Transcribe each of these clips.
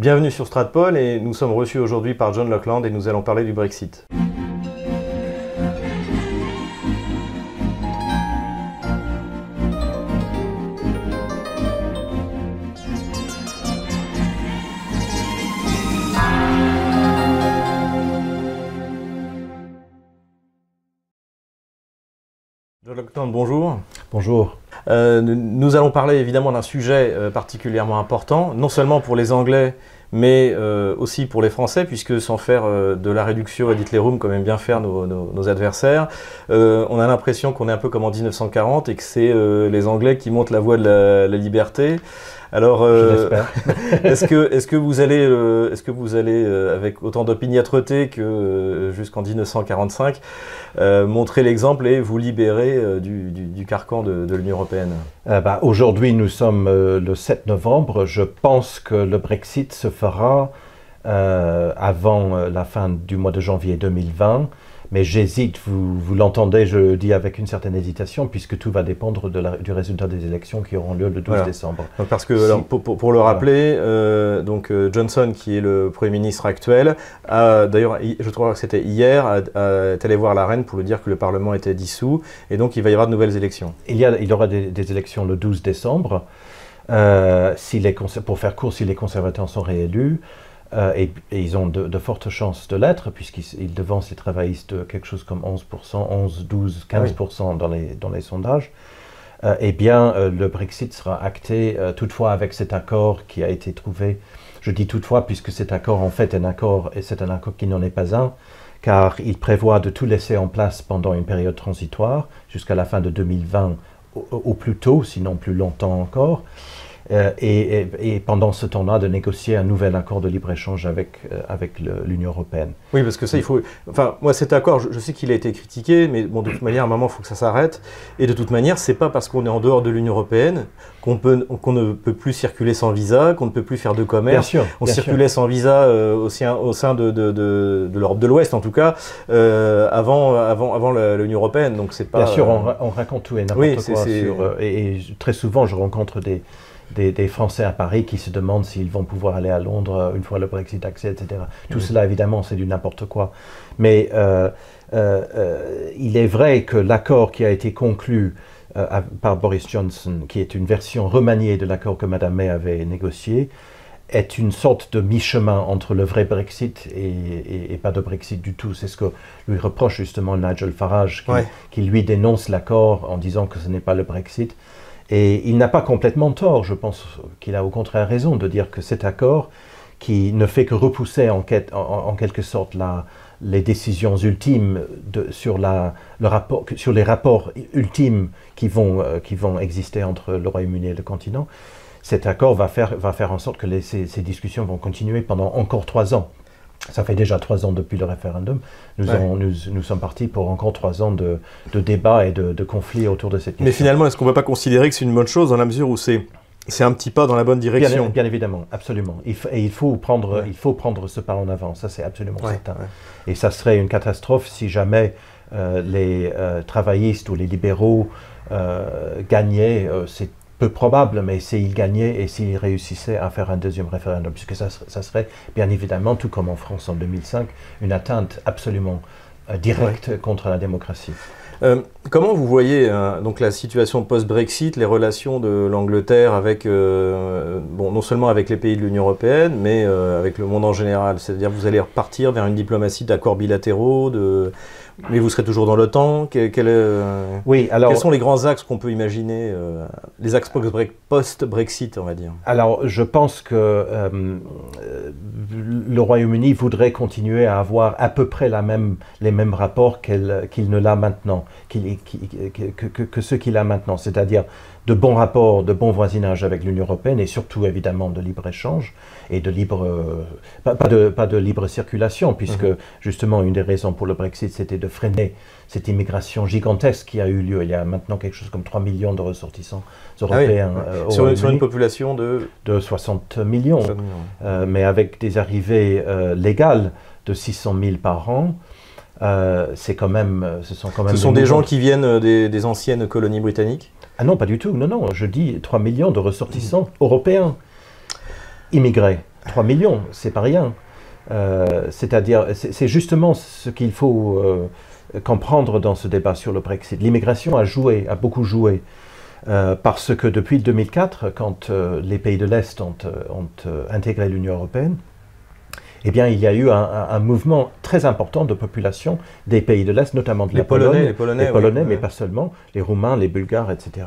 Bienvenue sur Stratpol et nous sommes reçus aujourd'hui par John Lockland et nous allons parler du Brexit. John Lockland, bonjour. Bonjour. Euh, nous allons parler évidemment d'un sujet euh, particulièrement important, non seulement pour les Anglais, mais euh, aussi pour les Français, puisque sans faire de la réduction et Hitlerum, comme aiment bien faire nos, adversaires, on a l'impression qu'on est un peu comme en 1940 et que c'est les Anglais qui montent la voie de la liberté. Alors, euh, est-ce que, est que vous allez, euh, est-ce que vous allez euh, avec autant d'opiniâtreté que jusqu'en 1945, montrer l'exemple et vous libérer du, du, carcan de, l'Union européenne? Bah, Aujourd'hui, nous sommes le 7 novembre. Je pense que le Brexit se fera avant la fin du mois de janvier 2020 mais j'hésite, vous, vous l'entendez, je dis avec une certaine hésitation, puisque tout va dépendre de du résultat des élections qui auront lieu le 12 décembre. parce que, alors, pour, pour, le rappeler, euh, donc euh, Johnson, qui est le Premier ministre actuel, d'ailleurs, je crois que c'était hier, est allé voir la reine pour lui dire que le Parlement était dissous, et donc il va y avoir de nouvelles élections. Il y, a, il y aura des, des élections le 12 décembre. Euh, si les, pour faire court, si les conservateurs sont réélus, euh, et, ils ont de, fortes chances de l'être, puisqu'ils devancent les travaillistes quelque chose comme 11%, 11, 12%, 15% dans, les, dans les sondages. Euh, eh bien, euh, le Brexit sera acté toutefois avec cet accord qui a été trouvé. Je dis toutefois, puisque cet accord, en fait, un accord, et c'est un accord qui n'en est pas un, car il prévoit de tout laisser en place pendant une période transitoire, jusqu'à la fin de 2020 au plus tôt, sinon plus longtemps encore. Euh, et, pendant ce temps-là de négocier un nouvel accord de libre-échange avec, euh, avec l'Union européenne. Oui, parce que ça, il faut... Enfin, moi, cet accord, je, sais qu'il a été critiqué, mais bon, de toute manière, à un moment, il faut que ça s'arrête. Et de toute manière, c'est pas parce qu'on est en dehors de l'Union européenne qu'on ne peut plus circuler sans visa, qu'on ne peut plus faire de commerce. Bien sûr, on circulait sans visa euh, au, sein, au sein de, de, de, l'Europe de l'Ouest, en tout cas, avant, avant, avant l'Union européenne. Donc, c'est pas... Bien sûr, on, raconte tout et n'importe quoi. Sur, et, très souvent, je rencontre des des, Français à Paris qui se demandent s'ils vont pouvoir aller à Londres euh, une fois le Brexit accès, etc. Tout cela, évidemment, c'est du n'importe quoi. Mais euh, euh, il est vrai que l'accord qui a été conclu par Boris Johnson, qui est une version remaniée de l'accord que Mme May avait négocié, est une sorte de mi-chemin entre le vrai Brexit et, pas de Brexit du tout. C'est ce que lui reproche justement Nigel Farage, qui lui dénonce l'accord en disant que ce n'est pas le Brexit. Et il n'a pas complètement tort, je pense qu'il a au contraire raison de dire que cet accord, qui ne fait que repousser en, quelque sorte les décisions ultimes sur, les rapports ultimes qui vont, euh, qui vont exister entre le Royaume-Uni et le continent, cet accord va faire, en sorte que ces discussions vont continuer pendant encore trois ans. Ça fait déjà trois ans depuis le référendum. Nous, nous, sommes partis pour encore trois ans de, de débats et de, de, conflits autour de cette question. Mais finalement, est-ce qu'on ne peut pas considérer que c'est une bonne chose dans la mesure où c'est c'est un petit pas dans la bonne direction? Bien, évidemment, absolument. Il et il faut, prendre, il faut prendre ce pas en avant, ça c'est absolument certain. Et ça serait une catastrophe si jamais euh, les euh, travaillistes ou les libéraux euh, gagnaient. c'est peu probable, mais s'il gagnait et s'il réussissait à faire un deuxième référendum, puisque ça, serait bien évidemment, tout comme en France en 2005, une atteinte absolument euh, directe contre la démocratie. Euh, comment vous voyez euh, donc la situation post-Brexit, les relations de l'Angleterre avec, bon, non seulement avec les pays de l'Union européenne, mais avec le monde en général? C'est-à-dire vous allez repartir vers une diplomatie d'accords bilatéraux, de, mais vous serez toujours dans l'OTAN? Euh, oui, alors, Quels sont les grands axes qu'on peut imaginer, euh, les axes post-Brexit, on va dire? Alors, je pense que euh, le Royaume-Uni voudrait continuer à avoir à peu près la même, les mêmes rapports qu'il ne l'a maintenant, que, que, que, ce qu'il a maintenant, c'est-à-dire de bons rapports, de bon voisinage avec l'Union européenne et surtout évidemment de libre-échange et de libre, euh, pas, de, pas de libre circulation, puisque mhm. justement une des raisons pour le Brexit c'était de freiner cette immigration gigantesque qui a eu lieu. Il y a maintenant quelque chose comme 3 millions de ressortissants ah européens. Euh, sur, une population de De 60 millions, euh, mais avec des arrivées légales de 600 000 par an. C'est quand même, ce sont quand même. Ce sont des, gens qui viennent des anciennes colonies britanniques ah non, pas du tout. Non, non, je dis 3 millions de ressortissants européens immigrés. 3 millions, c'est pas rien. C'est-à-dire, c'est justement ce qu'il faut comprendre dans ce débat sur le Brexit. L'immigration a joué, a beaucoup joué. parce que depuis 2004, quand les pays de l'Est ont, ont intégré l'Union européenne, eh bien, il y a eu un, mouvement très important de population des pays de l'Est, notamment de les la Polonais, les Polonais, les Polonais mais pas seulement, les Roumains, les Bulgares, etc.,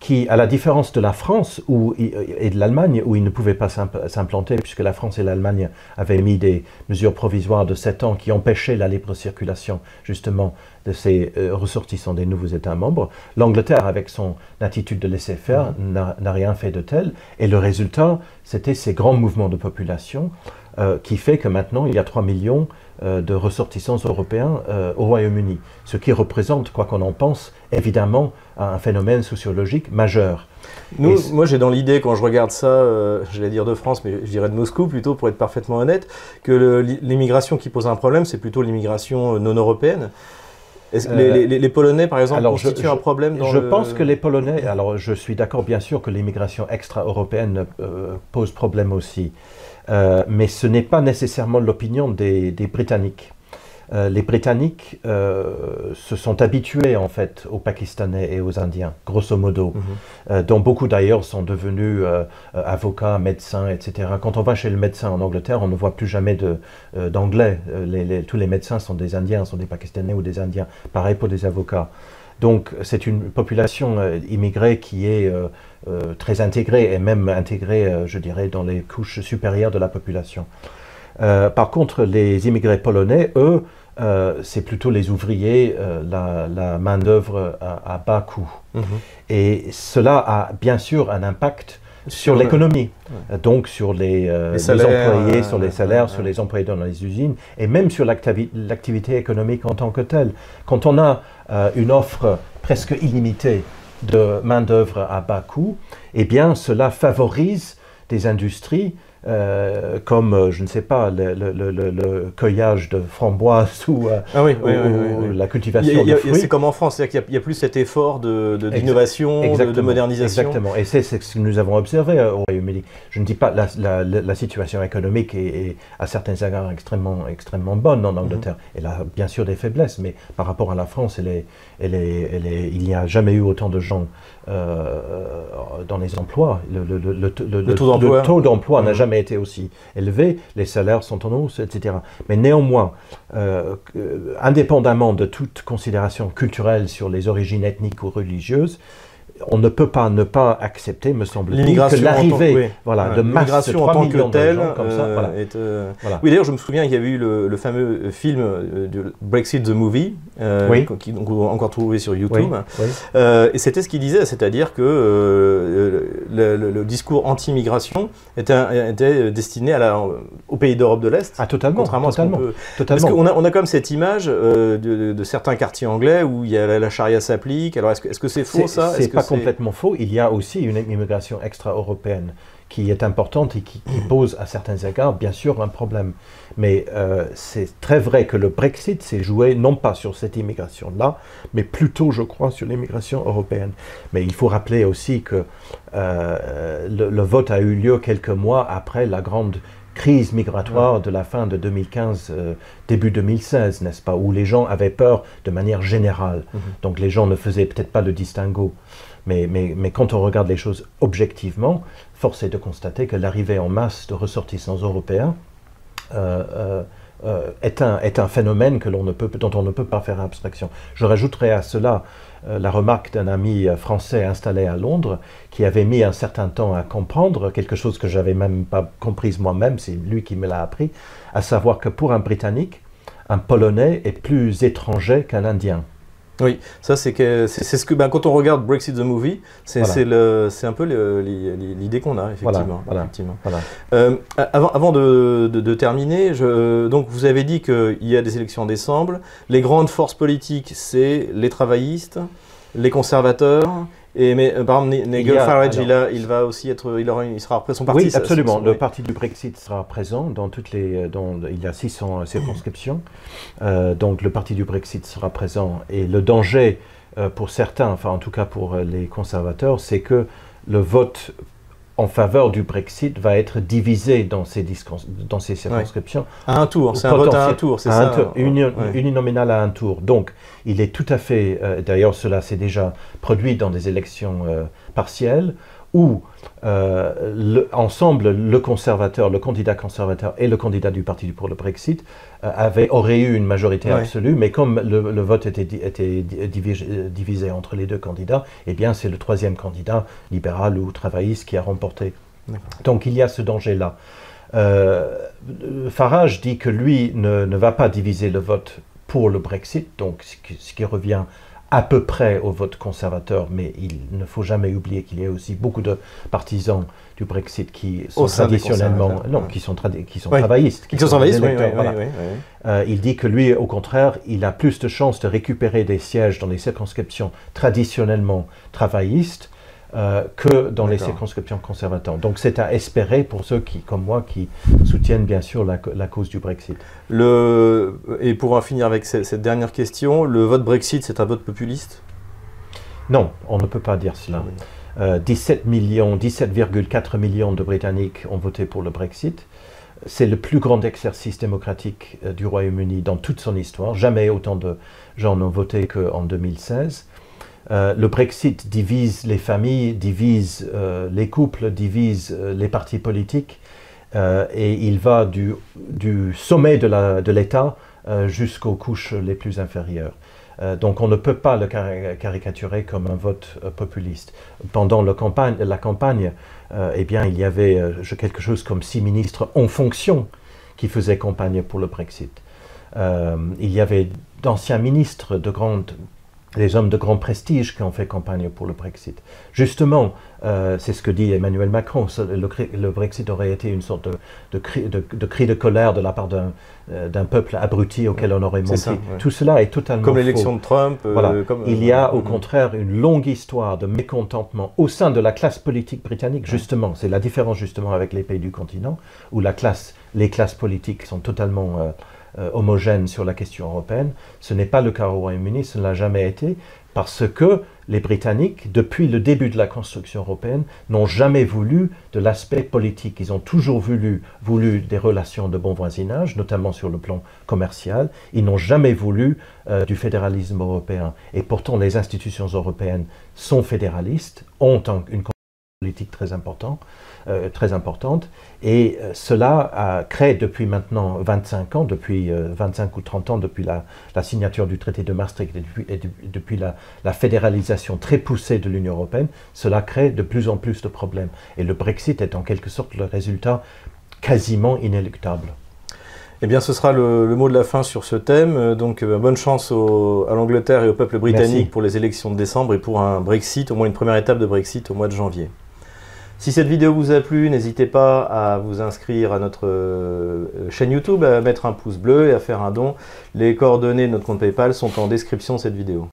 qui, à la différence de la France où, et de l'Allemagne, où ils ne pouvaient pas s'implanter, puisque la France et l'Allemagne avaient mis des mesures provisoires de 7 ans qui empêchaient la libre circulation, justement, de ces euh, ressortissants des nouveaux États membres, l'Angleterre, avec son attitude de laisser faire, mmh. n'a rien fait de tel. Et le résultat, c'était ces grands mouvements de population euh, qui fait que maintenant il y a 3 millions euh, de ressortissants européens euh, au Royaume-Uni, ce qui représente, quoi qu'on en pense, évidemment un phénomène sociologique majeur. moi j'ai dans l'idée, quand je regarde ça, je vais dire de France, mais je dirais de Moscou plutôt, pour être parfaitement honnête, que l'immigration qui pose un problème, c'est plutôt l'immigration non européenne. Les, les, Polonais, par exemple, constituent un problème dans Je pense que les Polonais, alors je suis d'accord bien sûr que l'immigration extra-européenne pose problème aussi. Euh, mais ce n'est pas nécessairement l'opinion des, Britanniques. Euh, les Britanniques euh, se sont habitués en fait aux Pakistanais et aux Indiens, grosso modo, mhm. dont beaucoup d'ailleurs sont devenus avocats, médecins, etc. Quand on va chez le médecin en Angleterre, on ne voit plus jamais d'anglais. tous les médecins sont des Indiens, sont des Pakistanais ou des Indiens. Pareil pour des avocats. Donc c'est une population immigrée qui est euh, très intégrés et même intégrés, euh, je dirais, dans les couches supérieures de la population. Euh, par contre, les immigrés polonais, eux, c'est plutôt les ouvriers, la, main-d'œuvre à, bas coût. Mhm. Et cela a bien sûr un impact sur l'économie, donc sur les, employés, sur les salaires, sur les employés dans les usines, et même sur l'activité économique en tant que telle. Quand on a une offre presque illimitée de main-d'œuvre à bas coût, eh bien, cela favorise des industries euh, comme, euh, je ne sais pas, le, cueillage de framboises ou, euh, ah la cultivation de fruits. C'est comme en France, il n'y a, plus cet effort d'innovation, de, de, de, modernisation. Exactement, et c'est ce que nous avons observé au Royaume-Uni. Je ne dis pas la, la, situation économique est, à certains égards extrêmement, extrêmement bonne en Angleterre. Mhm. Elle a bien sûr des faiblesses, mais par rapport à la France, elle est, elle est, elle est, il n'y a jamais eu autant de gens dans les emplois. Le, taux d'emploi n'a mhm. Jamais été aussi élevé, les salaires sont en hausse, etc. Mais néanmoins, euh, indépendamment de toute considération culturelle sur les origines ethniques ou religieuses, on ne peut pas ne pas accepter, me semble-t-il, que l'arrivée voilà, de masse de 3 en tant que telle, comme ça, euh, euh, Oui, d'ailleurs, je me souviens, il y a eu le, fameux film de Brexit the Movie, qui donc encore trouvé sur YouTube, et c'était ce qu'il disait, c'est-à-dire que le, discours anti-immigration était, était, destiné à la, aux pays d'Europe de l'Est. Ah, totalement. Contrairement à ce qu'on peut... Parce qu'on a, on a comme cette image de, certains quartiers anglais où il y a la, charia s'applique. Alors, est-ce que c'est -ce faux ça? Complètement faux. Il y a aussi une immigration extra-européenne qui est importante et qui, pose à certains égards, bien sûr, un problème. Mais euh, c'est très vrai que le Brexit s'est joué non pas sur cette immigration-là, mais plutôt, je crois, sur l'immigration européenne. Mais il faut rappeler aussi que euh, le, vote a eu lieu quelques mois après la grande crise migratoire de la fin de 2015, euh, début 2016, n'est-ce pas, où les gens avaient peur de manière générale. Mhm. Donc les gens ne faisaient peut-être pas le distinguo. Mais, mais, mais, quand on regarde les choses objectivement, force est de constater que l'arrivée en masse de ressortissants européens euh, euh, euh, est, un, est, un, phénomène que ne peut, dont on ne peut pas faire abstraction. Je rajouterai à cela la remarque d'un ami français installé à Londres qui avait mis un certain temps à comprendre quelque chose que j'avais même pas comprise moi-même, c'est lui qui me l'a appris, à savoir que pour un Britannique, un Polonais est plus étranger qu'un Indien. Oui, ça c'est que c'est ce que ben, quand on regarde Brexit the movie, c'est un peu l'idée qu'on a effectivement. Euh, avant, avant de, de, terminer, je, donc vous avez dit qu'il y a des élections en décembre. Les grandes forces politiques, c'est les travaillistes, les conservateurs et mais euh, par exemple, Nigel Farage, il, va aussi être, il, aura, il sera après son parti. Oui, absolument. le parti du Brexit sera présent dans toutes les, euh, dans, il y a 600 circonscriptions. Euh, donc le parti du Brexit sera présent et le danger pour certains, enfin en tout cas pour les conservateurs, c'est que le vote en faveur du Brexit va être divisé dans ces, dans ces circonscriptions. À un tour, c'est un vote à un tour, c'est ça tour, uninominale à un tour. Donc, il est tout à fait, euh, d'ailleurs cela s'est déjà produit dans des élections euh, partielles, où euh, ensemble, le conservateur, le candidat conservateur et le candidat du Parti pour le Brexit euh, avaient, auraient eu une majorité absolue, mais comme le, vote était, était divisé, entre les deux candidats, eh bien c'est le troisième candidat, libéral ou travailliste, qui a remporté. Donc il y a ce danger-là. Euh, Farage dit que lui ne, ne, va pas diviser le vote pour le Brexit, donc ce qui revient à peu près au vote conservateur, mais il ne faut jamais oublier qu'il y a aussi beaucoup de partisans du Brexit qui sont traditionnellement, non, qui sont, qui sont travaillistes, qui, sont, travaillistes. Euh, il dit que lui, au contraire, il a plus de chances de récupérer des sièges dans les circonscriptions traditionnellement travaillistes euh, que dans les circonscriptions conservatrices. Donc c'est à espérer pour ceux qui, comme moi, qui soutiennent bien sûr la, cause du Brexit. Le, et pour en finir avec cette, dernière question, le vote Brexit, c'est un vote populiste? Non, on ne peut pas dire cela. 17 ah euh, millions, 17,4 millions de Britanniques ont voté pour le Brexit. C'est le plus grand exercice démocratique euh, du Royaume-Uni dans toute son histoire. Jamais autant de gens n'ont voté qu'en 2016. Euh, le Brexit divise les familles, divise euh, les couples, divise euh, les partis politiques, et il va du, sommet de l'État jusqu'aux couches les plus inférieures. donc on ne peut pas le caricaturer comme un vote populiste. Pendant la campagne, eh bien, il y avait quelque chose comme six ministres en fonction qui faisaient campagne pour le Brexit. il y avait d'anciens ministres de grande les hommes de grand prestige qui ont fait campagne pour le Brexit. Justement, euh, c'est ce que dit Emmanuel Macron, le, Brexit aurait été une sorte de, cri, de, colère de la part euh, d'un peuple abruti auquel on aurait menti. Tout cela est totalement Comme l'élection de Trump. Euh, Il y a au contraire une longue histoire de mécontentement au sein de la classe politique britannique, justement. C'est la différence justement avec les pays du continent, où la classe, les classes politiques sont totalement... Euh, homogène sur la question européenne. Ce n'est pas le cas au Royaume-Uni, ce ne l'a jamais été, parce que les Britanniques, depuis le début de la construction européenne, n'ont jamais voulu de l'aspect politique. Ils ont toujours voulu, voulu, des relations de bon voisinage, notamment sur le plan commercial. Ils n'ont jamais voulu euh, du fédéralisme européen. Et pourtant, les institutions européennes sont fédéralistes, ont une politique très importante, euh, très importante et euh, cela a créé depuis maintenant 25 ans, depuis 25 euh, ou 30 ans, depuis la, signature du traité de Maastricht et depuis, la, la, fédéralisation très poussée de l'Union européenne, cela crée de plus en plus de problèmes. Et le Brexit est en quelque sorte le résultat quasiment inéluctable. Eh bien, ce sera le, mot de la fin sur ce thème. Donc, bonne chance à l'Angleterre et au peuple britannique pour les élections de décembre et pour un Brexit, au moins une première étape de Brexit au mois de janvier. Si cette vidéo vous a plu, n'hésitez pas à vous inscrire à notre euh, chaîne YouTube, à mettre un pouce bleu et à faire un don. Les coordonnées de notre compte PayPal sont en description de cette vidéo.